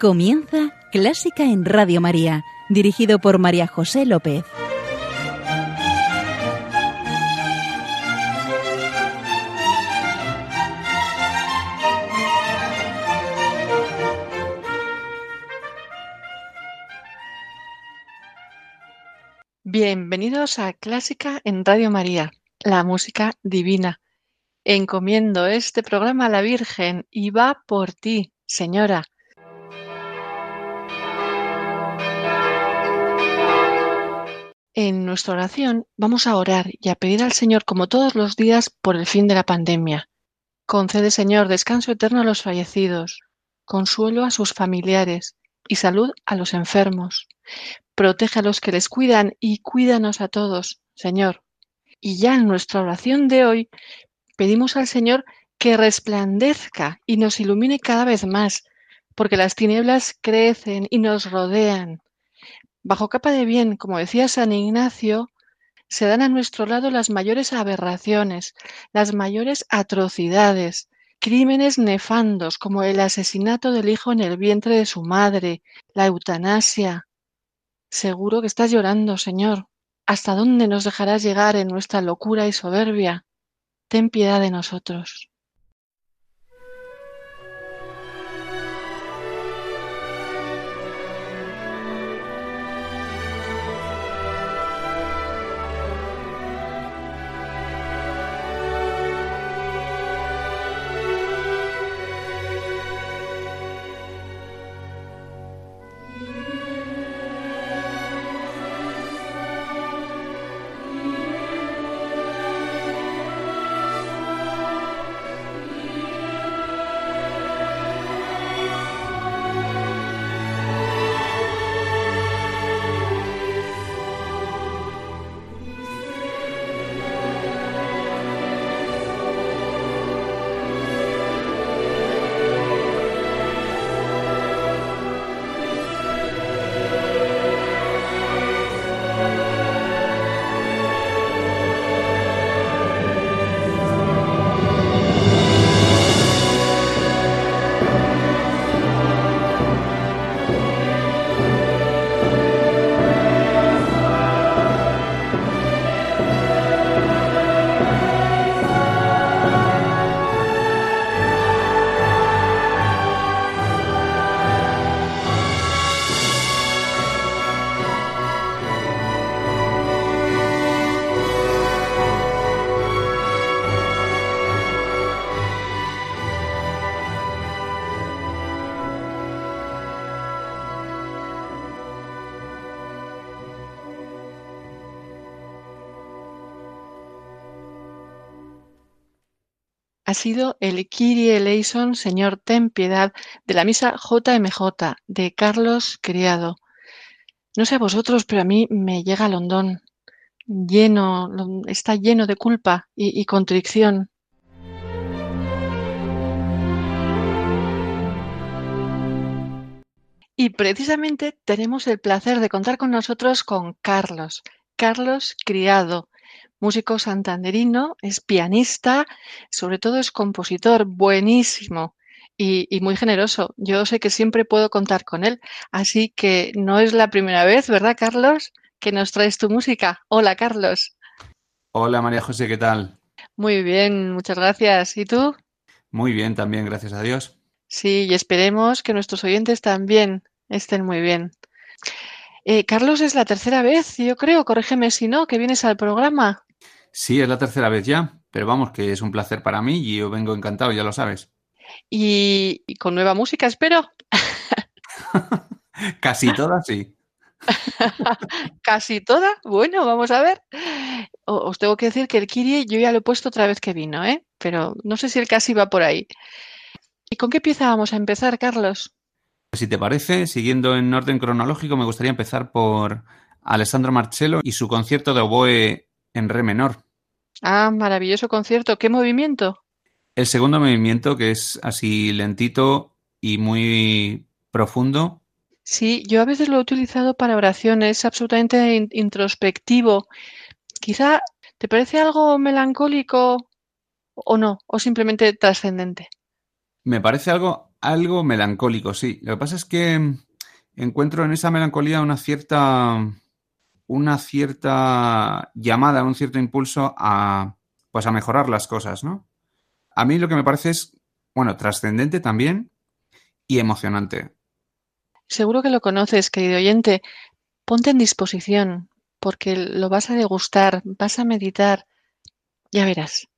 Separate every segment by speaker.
Speaker 1: Comienza Clásica en Radio María, dirigido por María José López.
Speaker 2: Bienvenidos a Clásica en Radio María, la música divina. Encomiendo este programa a la Virgen y va por ti, Señora. En nuestra oración vamos a orar y a pedir al Señor, como todos los días, por el fin de la pandemia. Concede, Señor, descanso eterno a los fallecidos, consuelo a sus familiares y salud a los enfermos. Protege a los que les cuidan y cuídanos a todos, Señor. Y ya en nuestra oración de hoy pedimos al Señor que resplandezca y nos ilumine cada vez más, porque las tinieblas crecen y nos rodean. Bajo capa de bien, como decía San Ignacio, se dan a nuestro lado las mayores aberraciones, las mayores atrocidades, crímenes nefandos como el asesinato del hijo en el vientre de su madre, la eutanasia, Seguro que estás llorando, Señor. ¿Hasta dónde nos dejarás llegar en nuestra locura y soberbia? Ten piedad de nosotros. Ha sido el Kyrie eleison, Señor, ten piedad, de la misa JMJ de Carlos Criado. No sé a vosotros, pero a mí me llega al hondón, lleno, está lleno de culpa y, y contrición. Y precisamente tenemos el placer de contar con nosotros con Carlos, Carlos Criado, músico santanderino, es pianista, sobre todo es compositor, buenísimo y, muy generoso. Yo sé que siempre puedo contar con él, así que no es la primera vez, ¿verdad, Carlos? Que nos traes tu música. Hola, Carlos.
Speaker 3: Hola, María José, ¿qué tal?
Speaker 2: Muy bien, muchas gracias. ¿Y tú?
Speaker 3: Muy bien, también, gracias a Dios.
Speaker 2: Sí, y esperemos que nuestros oyentes también estén muy bien. Eh, Carlos, es la tercera vez, yo creo, corrígeme si no, que vienes al programa.
Speaker 3: Sí, es la tercera vez ya, pero vamos, que es un placer para mí y yo vengo encantado, ya lo sabes.
Speaker 2: Y, con nueva música, espero.
Speaker 3: Casi toda, sí.
Speaker 2: Casi toda. Bueno, vamos a ver. Os tengo que decir que el Kirie yo ya lo he puesto otra vez que vino, ¿eh? Pero no sé si el casi va por ahí. ¿Y con qué pieza vamos a empezar, Carlos?
Speaker 3: Si te parece, siguiendo en orden cronológico, me gustaría empezar por Alessandro Marcello y su concierto de oboe en re menor.
Speaker 2: Ah, maravilloso concierto. ¿Qué movimiento?
Speaker 3: El segundo movimiento, que es así lentito y muy profundo.
Speaker 2: Sí, yo a veces lo he utilizado para oraciones, absolutamente introspectivo. Quizá, ¿te parece algo melancólico o no? ¿O simplemente trascendente?
Speaker 3: Me parece algo algo melancólico, sí. Lo que pasa es que encuentro en esa melancolía una cierta una cierta llamada, un cierto impulso a pues a mejorar las cosas, ¿no? A mí lo que me parece es, bueno, trascendente también y emocionante.
Speaker 2: Seguro que lo conoces, querido oyente. Ponte en disposición, porque lo vas a degustar, vas a meditar, ya verás.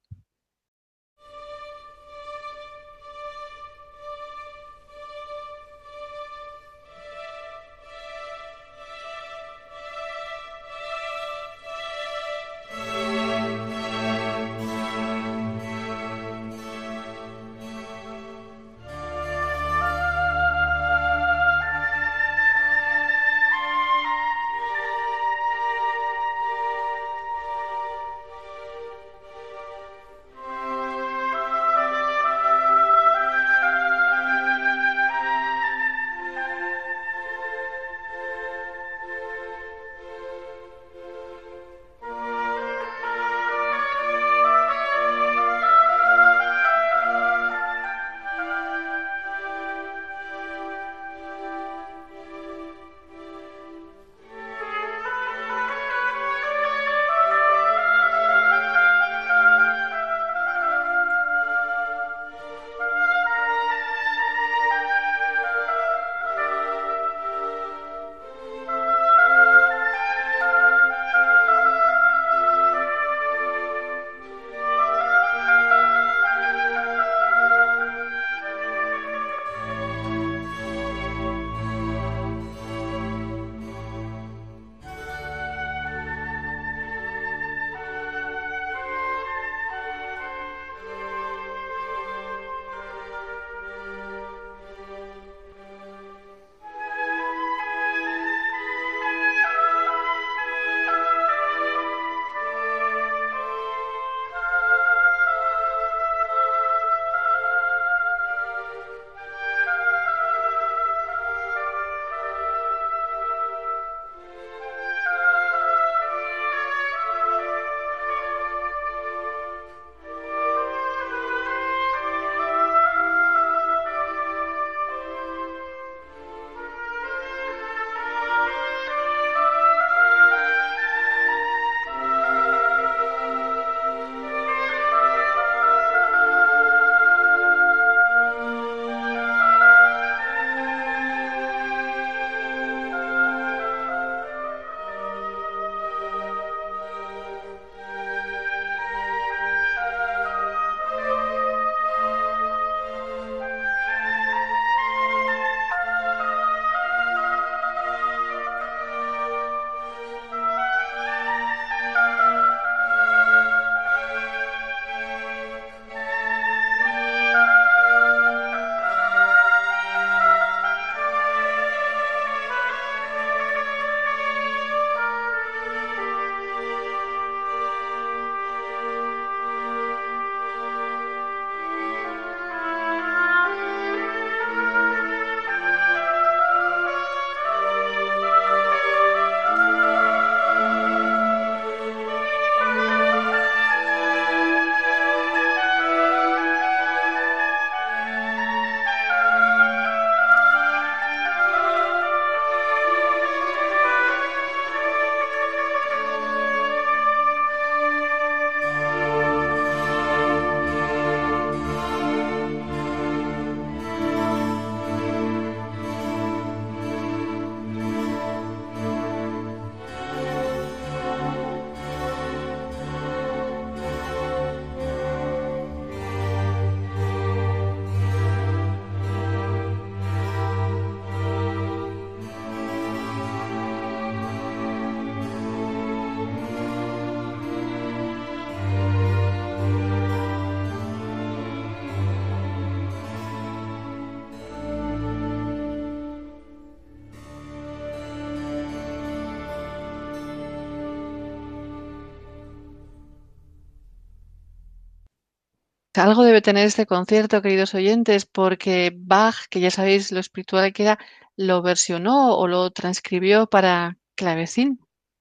Speaker 2: Algo debe tener este concierto, queridos oyentes, porque Bach, que ya sabéis lo espiritual que era, lo versionó o lo transcribió para clavecín.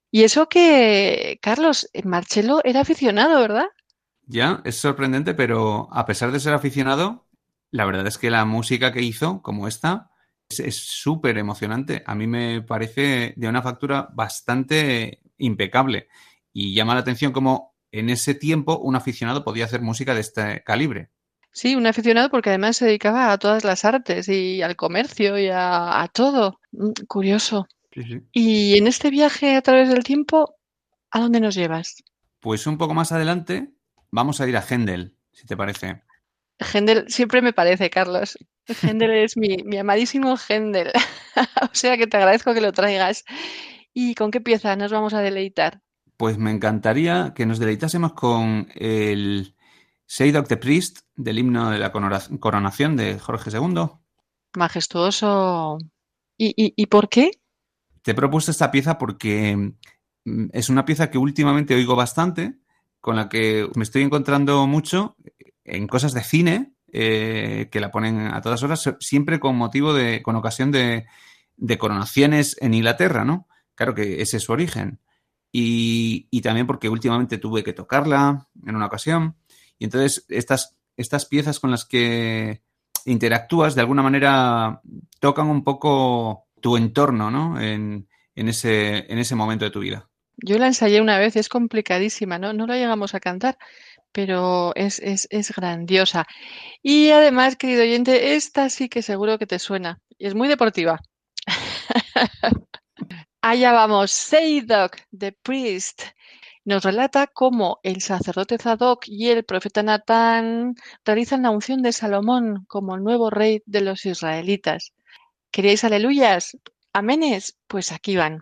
Speaker 2: Y eso que, Carlos, Marcelo era aficionado, ¿verdad?
Speaker 3: Ya, es sorprendente, pero a pesar de ser aficionado, la verdad es que la música que hizo, como esta, es súper emocionante. A mí me parece de una factura bastante impecable y llama la atención como en ese tiempo un aficionado podía hacer música de este calibre.
Speaker 2: Sí, un aficionado porque además se dedicaba a todas las artes y al comercio y a, todo. Mm, curioso. Y en este viaje a través del tiempo, ¿a dónde nos llevas?
Speaker 3: Pues un poco más adelante vamos a ir a Händel, si te parece.
Speaker 2: Händel siempre me parece, Carlos. Händel es mi, mi amadísimo Händel. o sea que te agradezco que lo traigas. ¿Y con qué pieza nos vamos a deleitar?
Speaker 3: Pues me encantaría que nos deleitásemos con el Say the Priest del himno de la coronación de Jorge II.
Speaker 2: Majestuoso. ¿Y, por qué?
Speaker 3: Te he propuesto esta pieza porque mm, es una pieza que últimamente oigo bastante, con la que me estoy encontrando mucho en cosas de cine, eh, que la ponen a todas horas, siempre con motivo de, con ocasión de, de coronaciones en Inglaterra, ¿no? Claro que ese es su origen. Y, también porque últimamente tuve que tocarla en una ocasión. Y entonces estas, estas piezas con las que interactúas de alguna manera tocan un poco tu entorno, ¿no? En, ese, en ese momento de tu vida.
Speaker 2: Yo la ensayé una vez, es complicadísima, ¿no? No la llegamos a cantar, pero es, es, es, grandiosa. Y además, querido oyente, esta sí que seguro que te suena. Y es muy deportiva. Allá vamos, Seidok, the priest, nos relata cómo el sacerdote Zadok y el profeta Natán realizan la unción de Salomón como el nuevo rey de los israelitas. ¿Queréis aleluyas? Amenes, pues aquí van.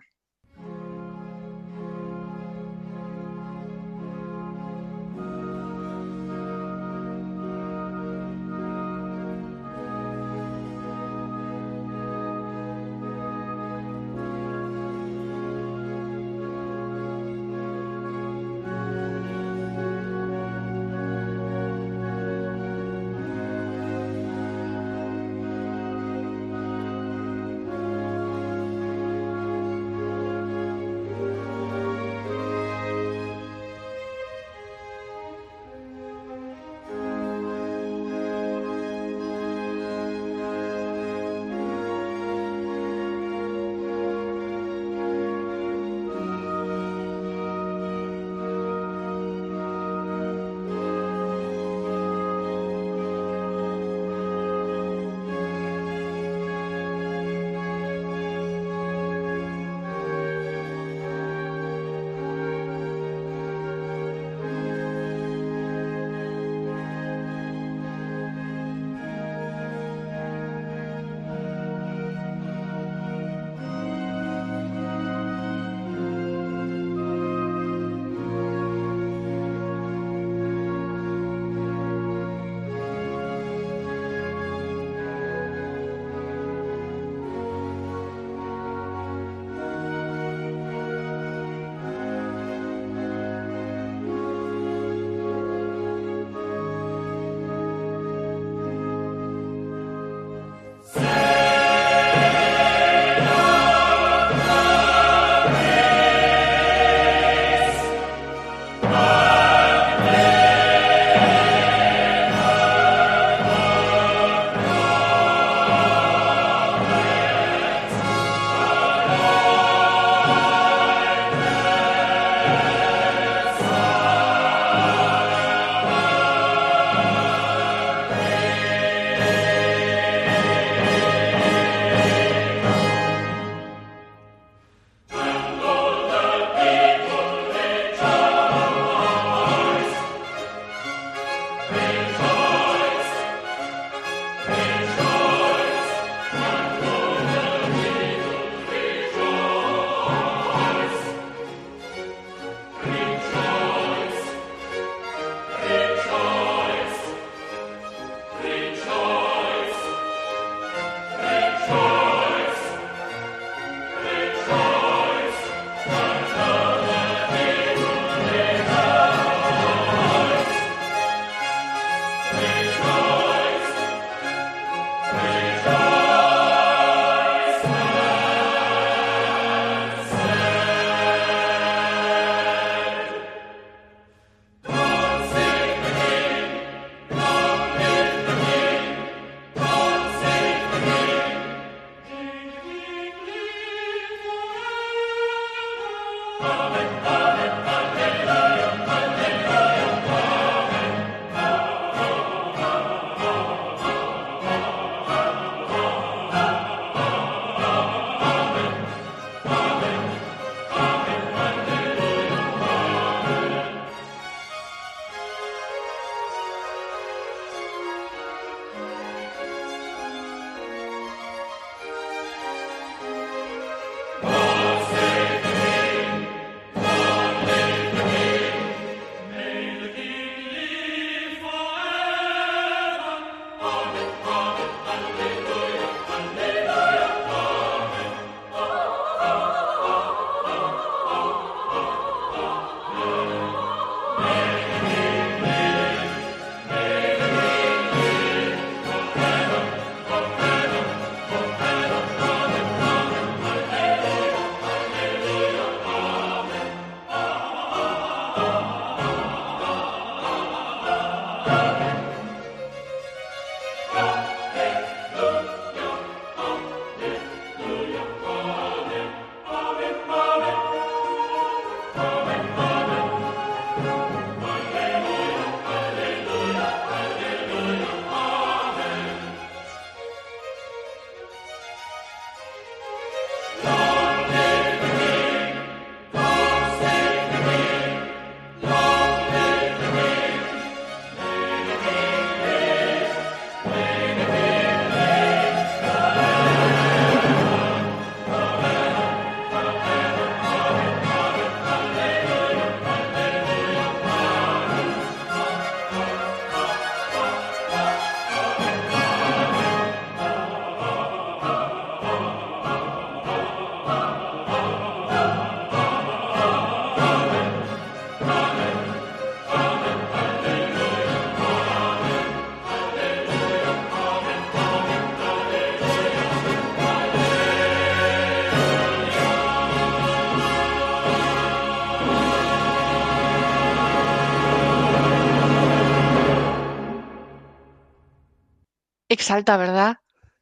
Speaker 2: Exalta, ¿verdad?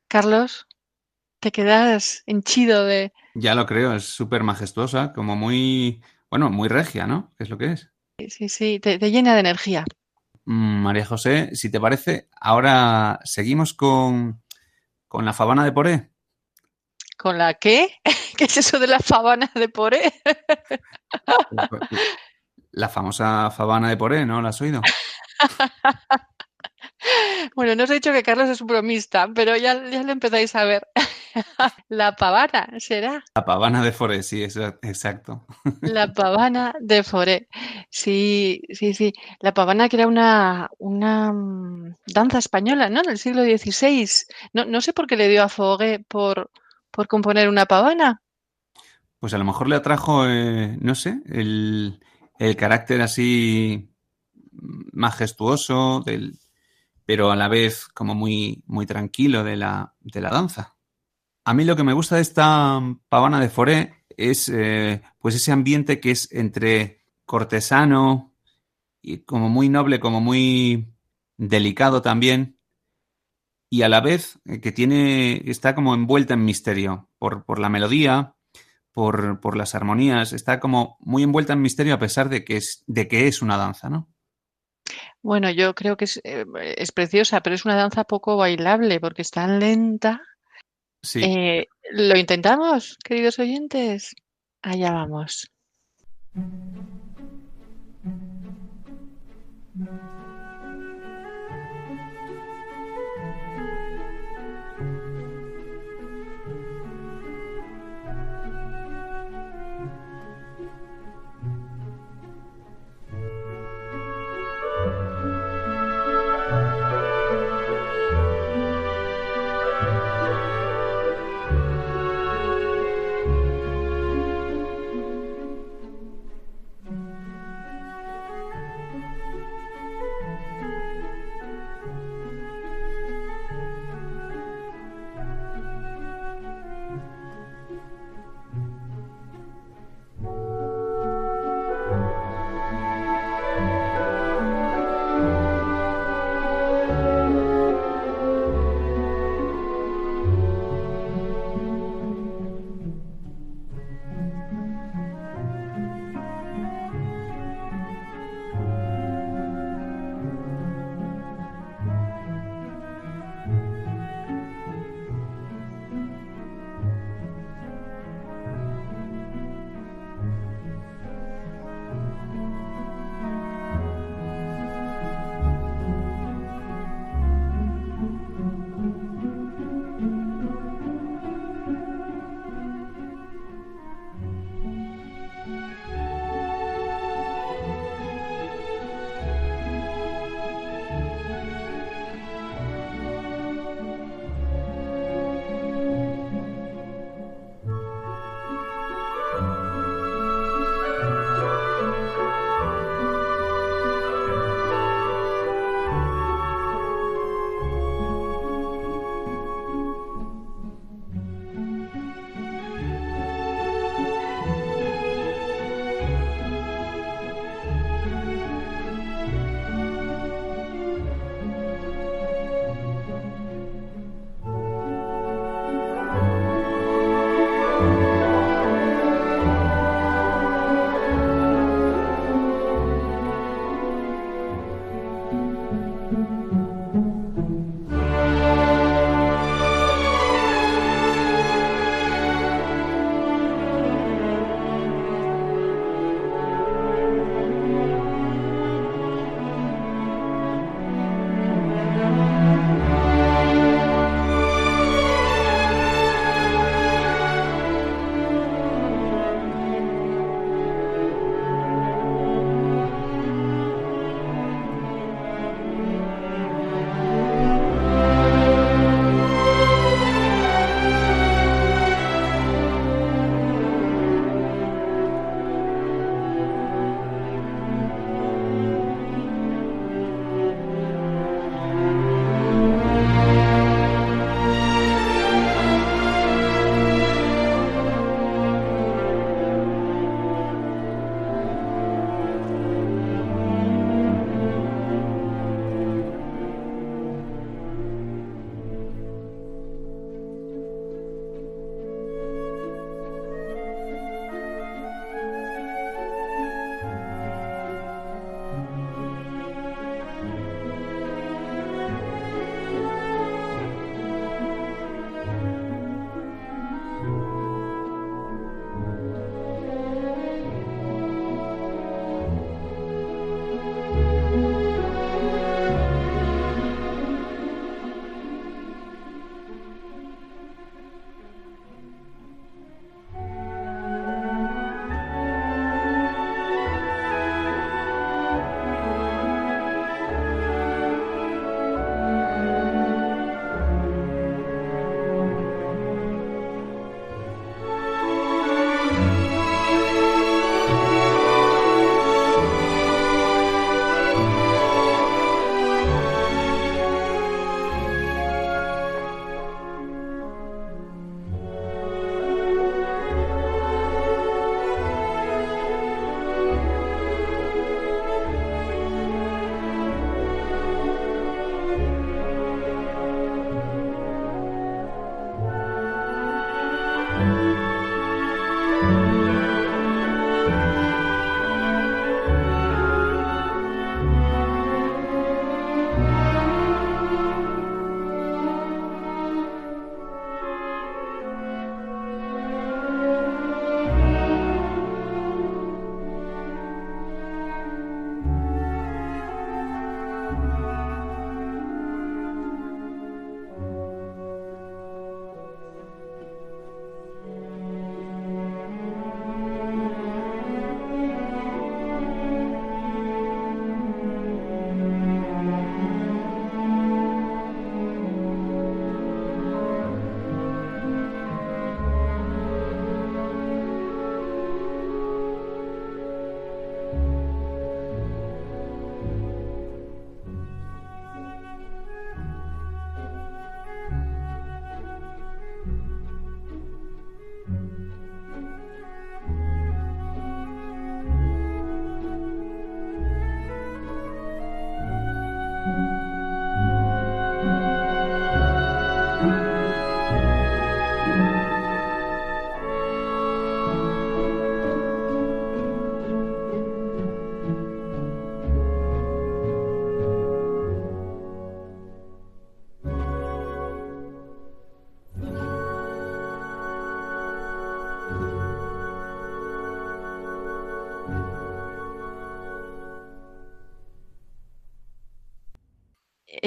Speaker 2: Carlos, te quedas henchido de...
Speaker 3: Ya lo creo, es súper majestuosa, como muy, bueno, muy regia, ¿no? ¿Qué es lo que es?
Speaker 2: Sí, sí, te, te llena de energía.
Speaker 3: Mm, María José, si te parece, ahora seguimos con, con la fabana de Poré.
Speaker 2: ¿Con la qué? ¿Qué es eso de la fabana de Poré?
Speaker 3: La famosa fabana de Poré, ¿no? ¿La has oído?
Speaker 2: Bueno, no os he dicho que Carlos es un bromista, pero ya, ya lo empezáis a ver. La pavana, ¿será?
Speaker 3: La pavana de Foré, sí, eso- exacto.
Speaker 2: La pavana de Foré. Sí, sí, sí. La pavana que era una, una mm, danza española, ¿no? Del siglo XVI. No, no sé por qué le dio a Fogué por, por componer una pavana.
Speaker 3: Pues a lo mejor le atrajo, eh, no sé, el, el carácter así majestuoso, del, pero a la vez como muy, muy tranquilo de la, de la danza. A mí lo que me gusta de esta pavana de Foré es eh, pues ese ambiente que es entre cortesano y como muy noble, como muy delicado también, y a la vez eh, que tiene, está como envuelta en misterio por, por la melodía, por, por las armonías, está como muy envuelta en misterio a pesar de que es, de que es una danza, ¿no?
Speaker 2: Bueno, yo creo que es, eh, es preciosa, pero es una danza poco bailable porque es tan lenta.
Speaker 3: Sí.
Speaker 2: Eh, ¿lo intentamos, queridos oyentes? Allá vamos.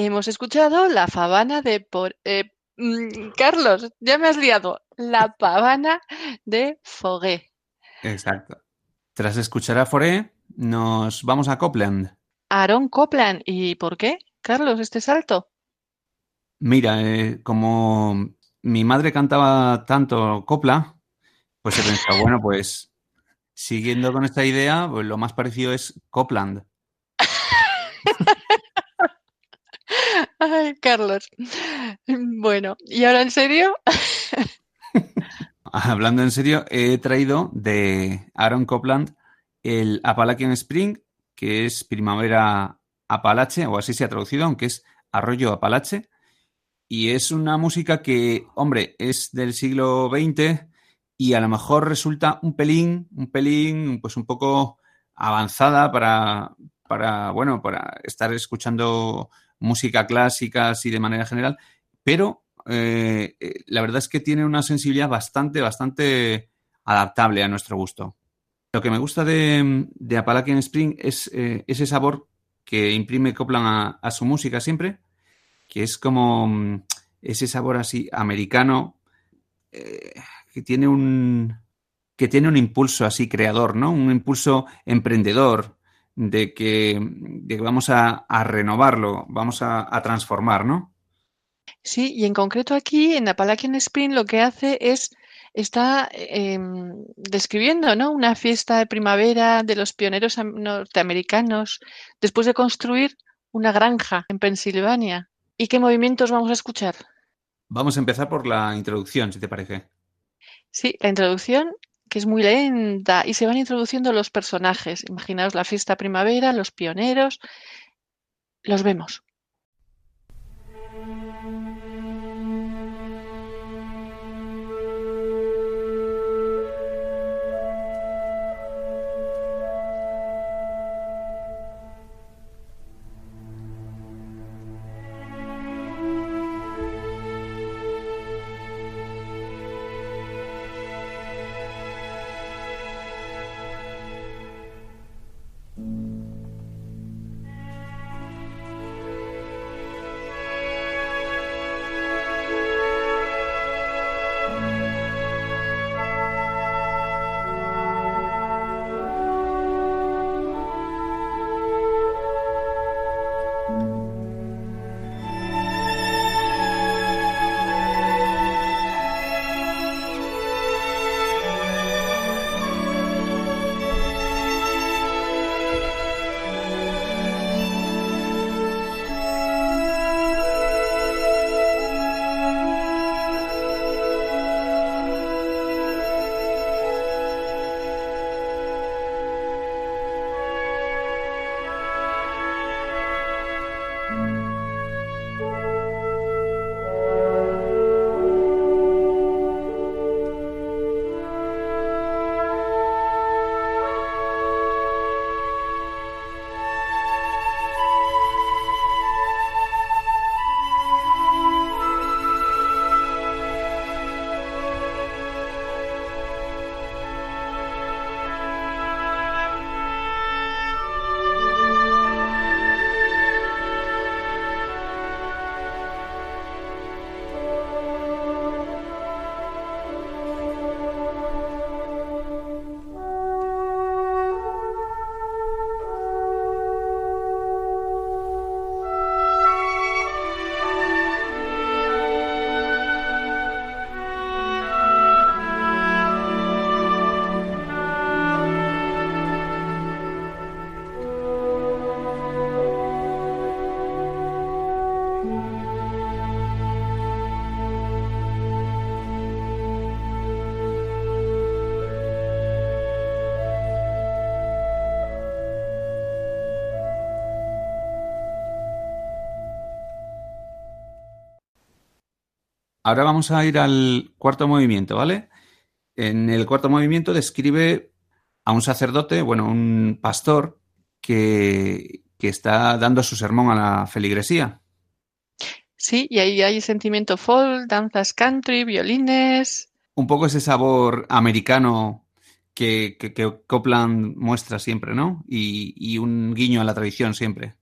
Speaker 2: Hemos escuchado la fabana de por, eh, mm, Carlos, ya me has liado. La pavana de Fogué.
Speaker 3: Exacto. Tras escuchar a Foré, nos vamos a Copland.
Speaker 2: Aaron Copland. ¿Y por qué, Carlos, este salto?
Speaker 3: Mira, eh, como mi madre cantaba tanto copla, pues he pensado, bueno, pues siguiendo con esta idea, pues lo más parecido es Copland.
Speaker 2: Ay, Carlos. Bueno, ¿y ahora en serio?
Speaker 3: Hablando en serio, he traído de Aaron Copland el Appalachian Spring, que es primavera Apalache, o así se ha traducido, aunque es arroyo Apalache. Y es una música que, hombre, es del siglo XX y a lo mejor resulta un pelín, un pelín, pues un poco avanzada para, para bueno, para estar escuchando música clásica así de manera general, pero eh, eh, la verdad es que tiene una sensibilidad bastante, bastante adaptable a nuestro gusto. Lo que me gusta de, de Appalachian Spring es eh, ese sabor que imprime Copland a, su música siempre, que es como mm, ese sabor así americano que tiene un que tiene un impulso así creador, ¿no? Un impulso emprendedor, de que, vamos a, renovarlo, vamos a, transformar, ¿no?
Speaker 2: Sí, y en concreto aquí en Appalachian Spring lo que hace es está em, describiendo ¿no? una fiesta de primavera de los pioneros norteamericanos después de construir una granja en Pensilvania. ¿Y qué movimientos vamos a escuchar?
Speaker 3: Vamos a empezar por la introducción, si te parece.
Speaker 2: Sí, la introducción que es muy lenta y se van introduciendo los personajes. Imaginaos la fiesta primavera, los pioneros. Los vemos.
Speaker 3: Ahora vamos a ir al cuarto movimiento, ¿vale? En el cuarto movimiento describe a un sacerdote, bueno, un pastor que, está dando su sermón a la feligresía.
Speaker 2: Sí, y ahí hay sentimiento folk, danzas country, violines.
Speaker 3: Un poco ese sabor americano que, Copland muestra siempre, ¿no? y un guiño a la tradición siempre.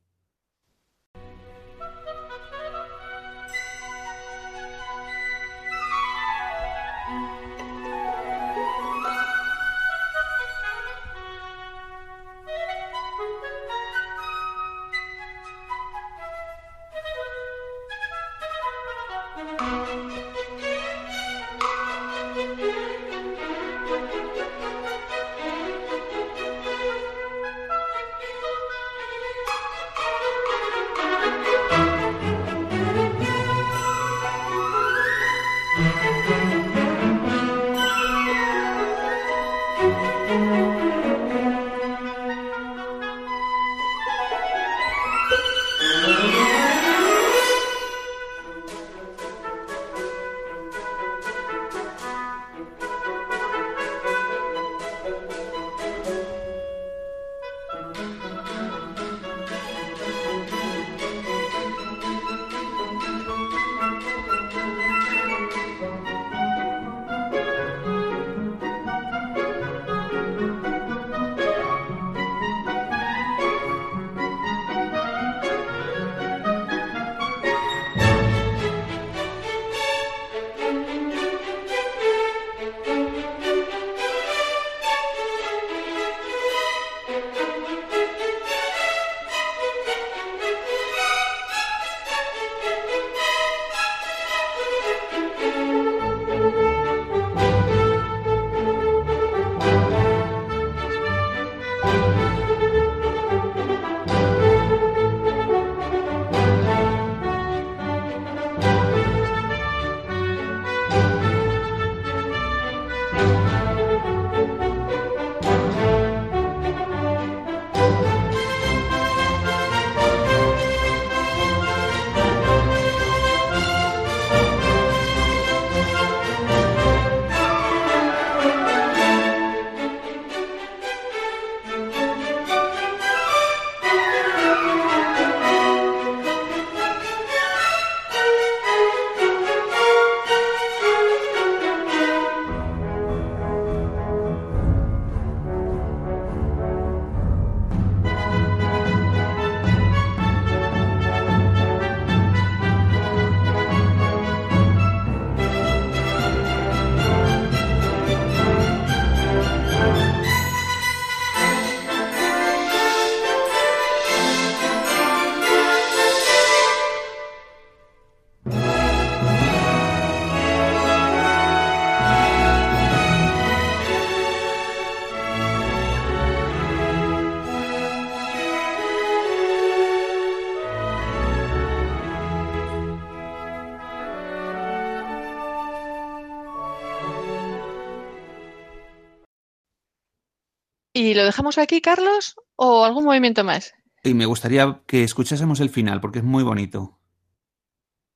Speaker 2: ¿Y lo dejamos aquí, Carlos, o algún movimiento más?
Speaker 3: Y me gustaría que escuchásemos el final, porque es muy bonito.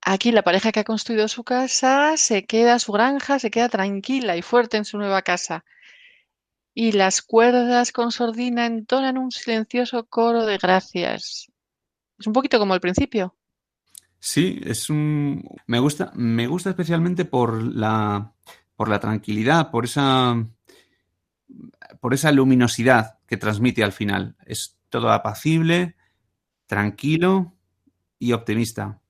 Speaker 2: Aquí la pareja que ha construido su casa se queda, su granja, se queda tranquila y fuerte en su nueva casa. Y las cuerdas con sordina entonan un silencioso coro de gracias. Es un poquito como el principio.
Speaker 3: Sí, es un. Me gusta, me gusta especialmente por la, por la tranquilidad, por esa, por esa luminosidad que transmite al final. Es todo apacible, tranquilo y optimista.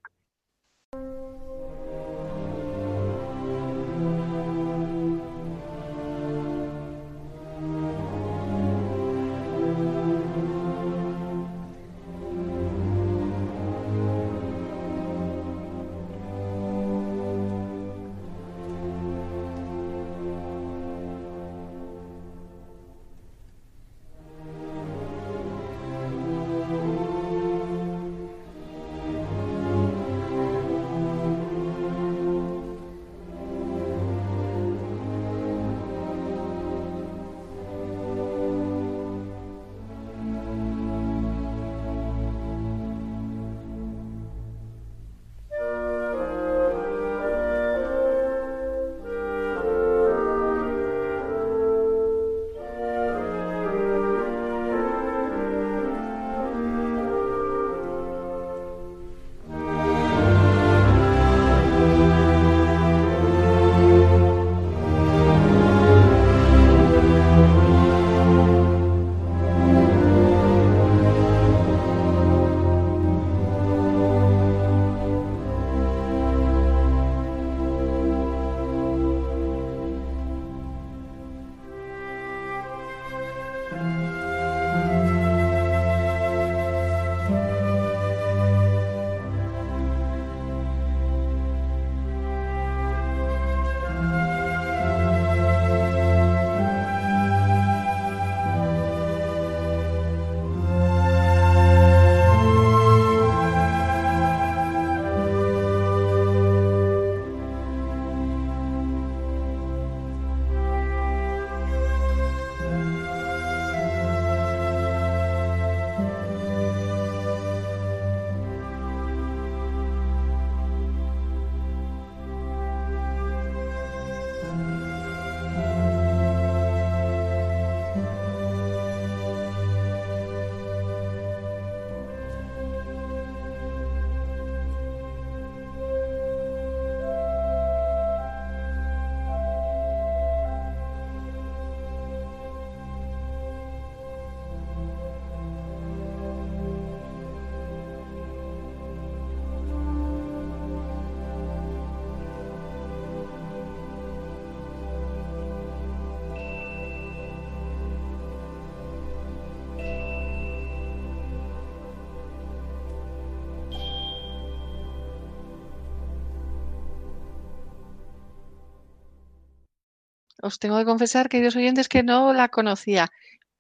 Speaker 2: Os tengo que confesar, queridos oyentes, que no la conocía,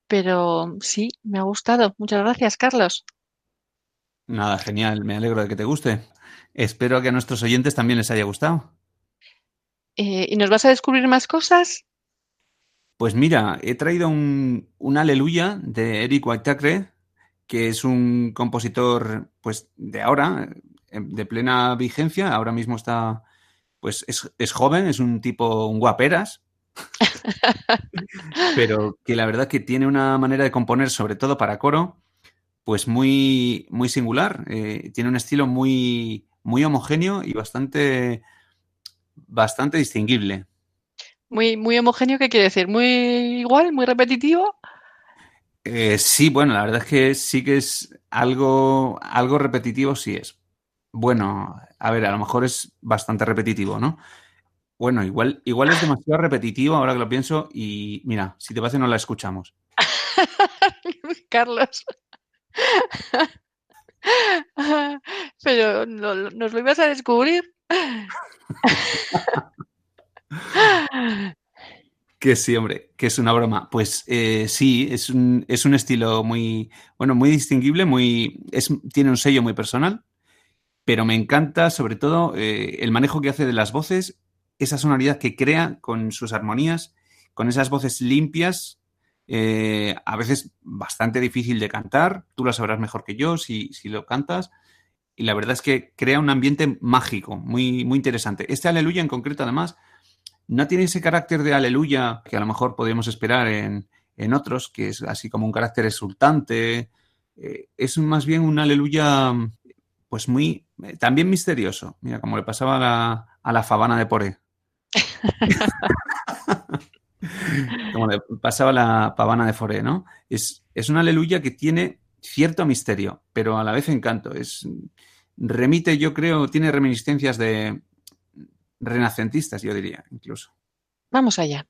Speaker 2: pero sí, me ha gustado. Muchas gracias, Carlos.
Speaker 3: Nada, genial, me alegro de que te guste. Espero que a nuestros oyentes también les haya gustado.
Speaker 2: Eh, ¿Y nos vas a descubrir más cosas?
Speaker 3: Pues mira, he traído un, un Aleluya de Eric Whitacre, que es un compositor pues de ahora, de plena vigencia. Ahora mismo está, pues es, es joven, es un tipo, un guaperas, pero que la verdad que tiene una manera de componer, sobre todo para coro, pues muy, muy singular. Eh, tiene un estilo muy, muy homogéneo y bastante, bastante distinguible.
Speaker 2: Muy, muy homogéneo, ¿qué quiere decir? ¿Muy igual? ¿Muy repetitivo?
Speaker 3: Eh, sí, bueno, la verdad es que sí que es algo, algo repetitivo, sí es. Bueno, a ver, a lo mejor es bastante repetitivo, ¿no? Bueno, igual, igual es demasiado repetitivo ahora que lo pienso y mira, si te parece no la escuchamos.
Speaker 2: Carlos. Pero no, nos lo ibas a descubrir.
Speaker 3: Que sí, hombre, que es una broma. Pues eh, sí, es un, es un estilo muy, bueno, muy distinguible, muy, es, tiene un sello muy personal, pero me encanta sobre todo eh, el manejo que hace de las voces esa sonoridad que crea con sus armonías, con esas voces limpias, eh, a veces bastante difícil de cantar, tú lo sabrás mejor que yo si, si lo cantas, y la verdad es que crea un ambiente mágico, muy, muy interesante. Este aleluya en concreto, además, no tiene ese carácter de aleluya que a lo mejor podríamos esperar en, en otros, que es así como un carácter exultante. Eh, es más bien un aleluya, pues muy, eh, también misterioso. Mira, como le pasaba a la, a la fabana de Poré. como le pasaba la pavana de Foré, ¿no? Es, es una aleluya que tiene cierto misterio, pero a la vez encanto. Es, remite, yo creo, tiene reminiscencias de renacentistas, yo diría, incluso.
Speaker 2: Vamos allá.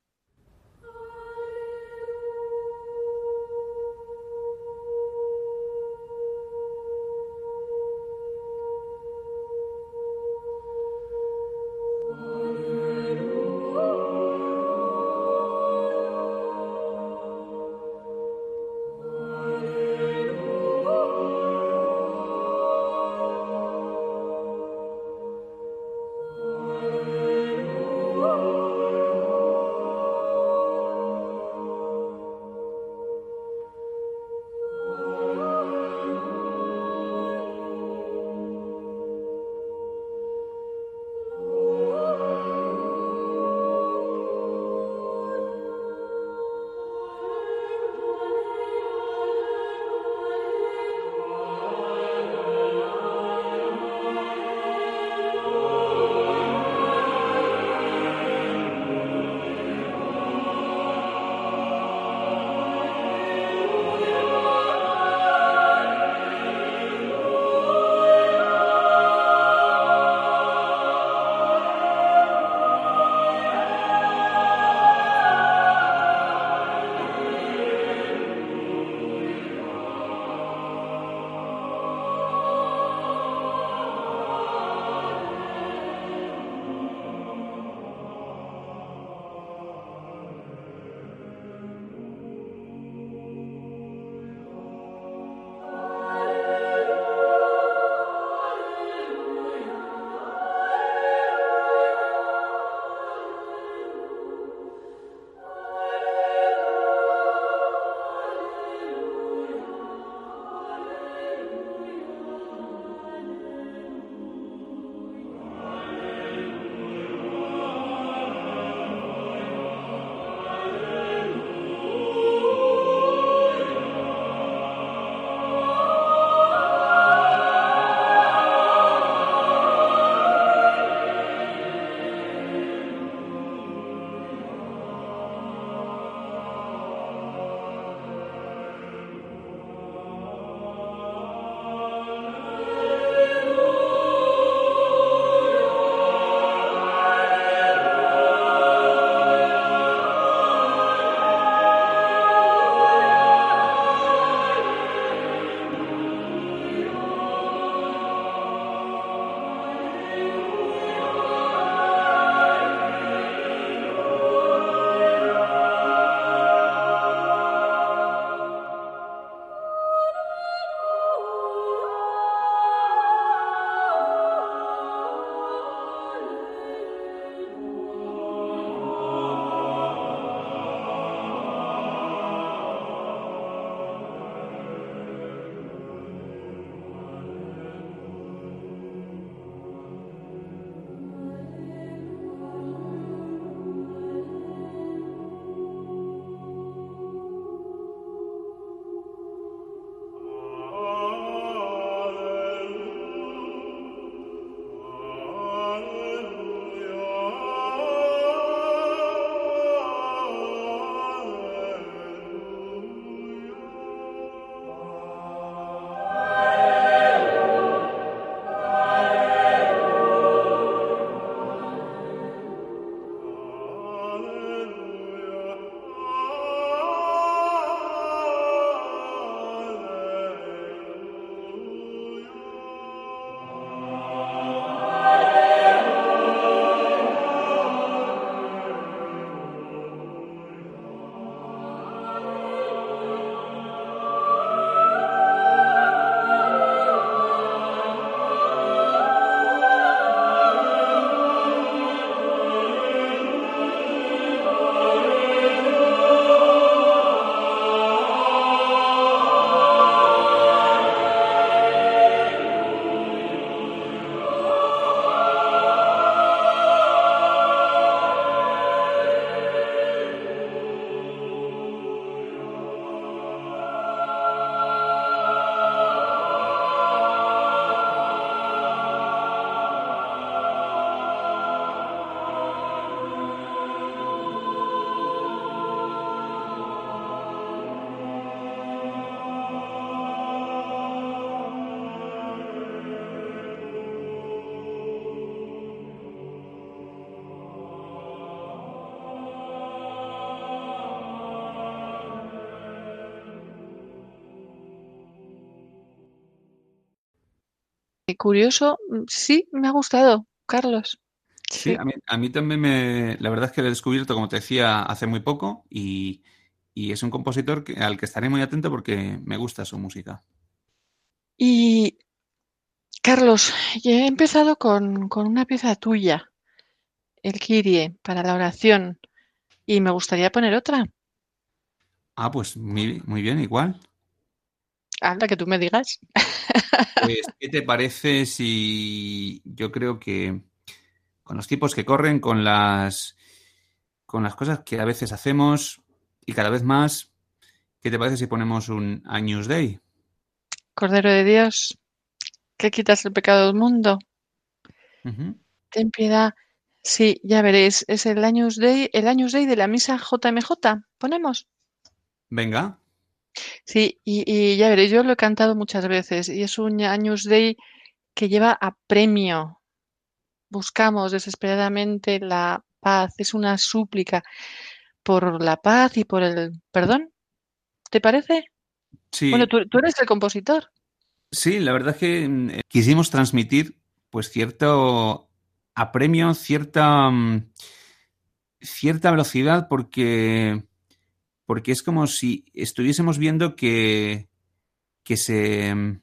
Speaker 2: Curioso, mm, sí, me ha gustado, Carlos.
Speaker 3: Sí, a, mí, a, mí, también me... La verdad es que lo he descubierto, como te decía, hace muy poco y, y es un compositor que, al que estaré muy atento porque me gusta su música.
Speaker 2: Y, Carlos, ya he empezado con, con una pieza tuya, el Kirie, para la oración, y me gustaría poner otra.
Speaker 3: Ah, pues muy, muy bien, igual.
Speaker 2: Anda, que tú me digas.
Speaker 3: Pues, ¿qué te parece si yo creo que con los tipos que corren, con las con las cosas que a veces hacemos y cada vez más, ¿qué te parece si ponemos un Años Day?
Speaker 2: Cordero de Dios, que quitas el pecado del mundo. Ten piedad. Sí, ya veréis, es el Años Day, el Años Day de la misa JMJ. ¿Ponemos?
Speaker 3: Venga.
Speaker 2: Sí, y, y, ya veréis, yo lo he cantado muchas veces y es un Años Day que lleva a premio. Buscamos desesperadamente la paz, es una súplica por la paz y por el perdón. ¿Te parece?
Speaker 3: Sí.
Speaker 2: Bueno, tú, tú eres el compositor.
Speaker 3: Sí, la verdad es que mm, quisimos transmitir pues cierto apremio, cierta, mm, cierta velocidad porque porque es como si estuviésemos viendo que, que, se,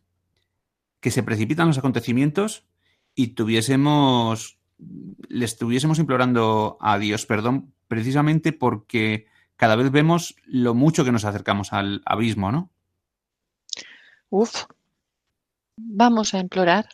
Speaker 3: que se precipitan los acontecimientos y tuviésemos, le estuviésemos implorando a Dios perdón precisamente porque cada vez vemos lo mucho que nos acercamos al abismo, ¿no?
Speaker 2: Uf, vamos a implorar.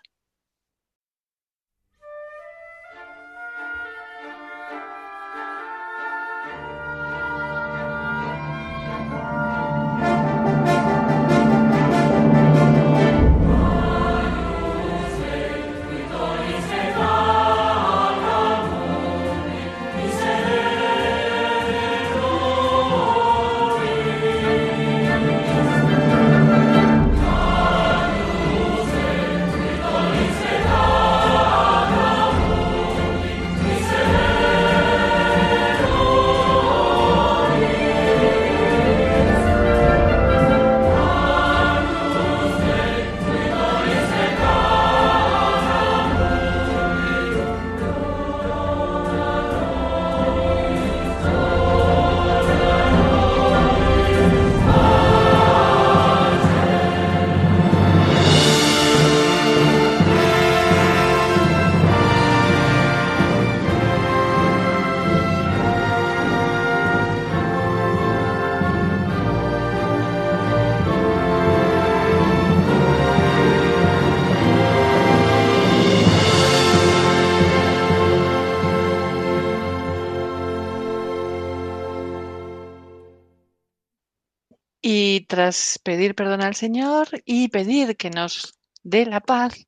Speaker 2: Tras pedir perdón al Señor y pedir que nos dé la paz,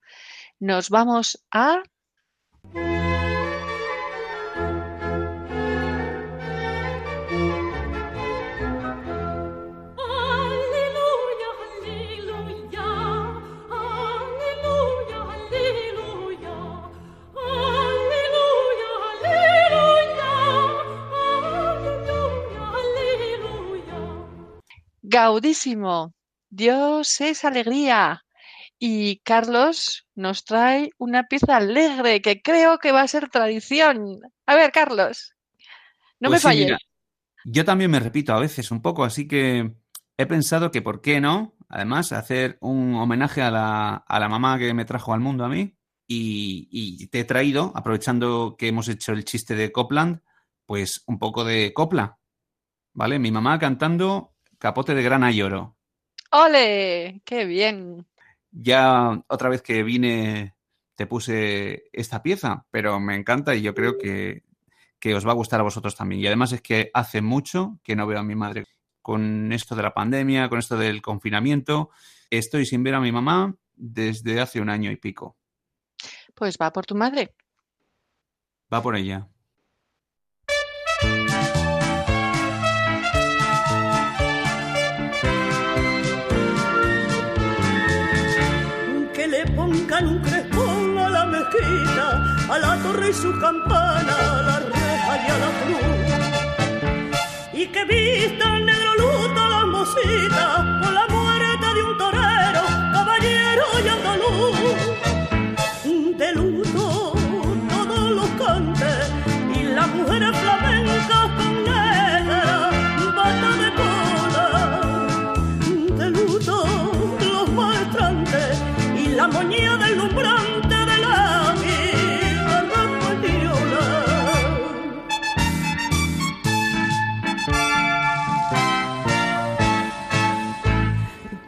Speaker 2: nos vamos a... Gaudísimo. Dios es alegría. Y Carlos nos trae una pieza alegre que creo que va a ser tradición. A ver, Carlos, no
Speaker 3: Pues
Speaker 2: me
Speaker 3: sí,
Speaker 2: falles.
Speaker 3: mira, yo también me repito a veces un poco, así que he pensado que por qué no, además, hacer un homenaje a la, a la mamá que me trajo al mundo a mí. Y, y te he traído, aprovechando que hemos hecho el chiste de Copland, pues un poco de copla. ¿Vale? Mi mamá cantando Capote de grana y oro.
Speaker 2: ¡Ole! ¡Qué bien!
Speaker 3: Ya otra vez que vine te puse esta pieza, pero me encanta y yo creo que, que os va a gustar a vosotros también. Y además es que hace mucho que no veo a mi madre con esto de la pandemia, con esto del confinamiento. Estoy sin ver a mi mamá desde hace un año y pico.
Speaker 2: Pues va por tu madre.
Speaker 3: Va por ella.
Speaker 4: A la torre y su campana,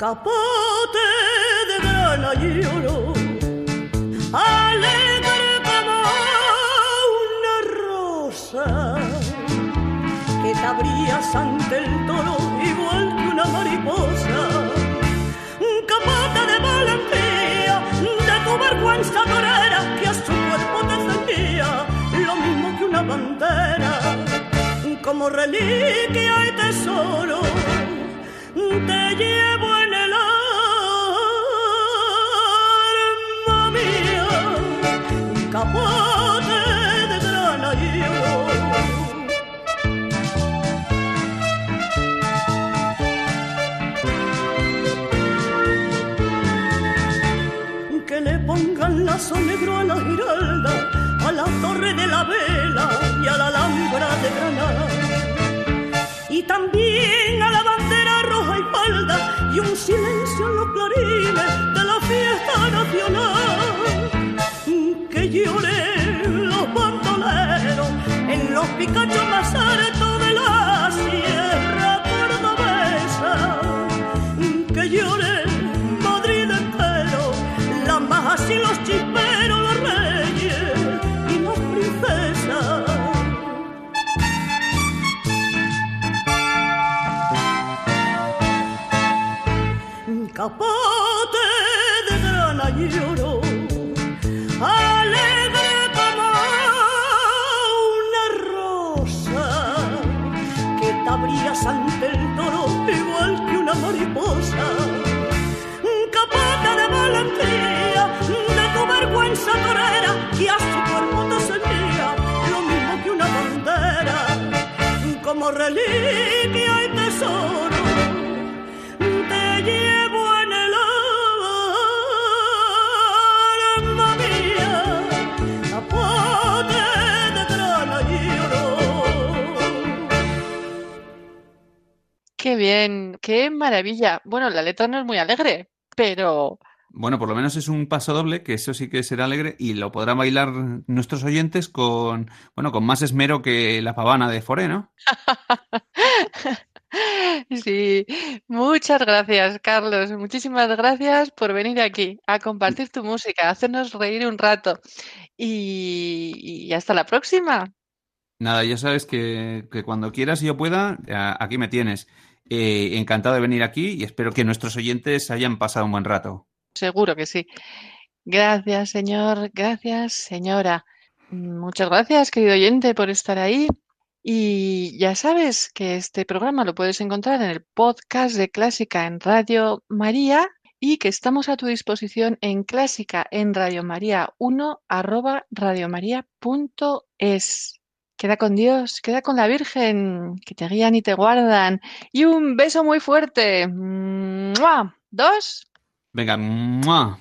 Speaker 4: capote de grana y oro, alegre como una rosa, que te abrías ante el toro igual que una mariposa. Un Capote de valentía, de tu vergüenza torera que a su cuerpo defendía, lo mismo que una bandera, como reliquia y tesoro te llevo en pongan lazo negro a la giralda, a la torre de la vela y a la alhambra de Granada. Y también a la bandera roja y falda y un silencio en los clarines de la fiesta nacional. Que lloren los bandoleros en los picachos más altos
Speaker 2: Qué bien, qué maravilla. Bueno, la letra no es muy alegre, pero
Speaker 3: Bueno, por lo menos es un paso doble, que eso sí que será alegre y lo podrán bailar nuestros oyentes con, bueno, con más esmero que la pavana de Foré, ¿no?
Speaker 2: sí, muchas gracias, Carlos. Muchísimas gracias por venir aquí a compartir tu música, a hacernos reír un rato. Y, y hasta la próxima.
Speaker 3: Nada, ya sabes que, que cuando quieras y yo pueda, aquí me tienes. Eh, encantado de venir aquí y espero que nuestros oyentes hayan pasado un buen rato.
Speaker 2: Seguro que sí. Gracias, señor. Gracias, señora. Muchas gracias, querido oyente, por estar ahí. Y ya sabes que este programa lo puedes encontrar en el podcast de Clásica en Radio María y que estamos a tu disposición en Clásica en Radio María 1 arroba radiomaria.es. Queda con Dios, queda con la Virgen, que te guían y te guardan. Y un beso muy fuerte. ¡Mua! Dos.
Speaker 3: Venga, ¡mua!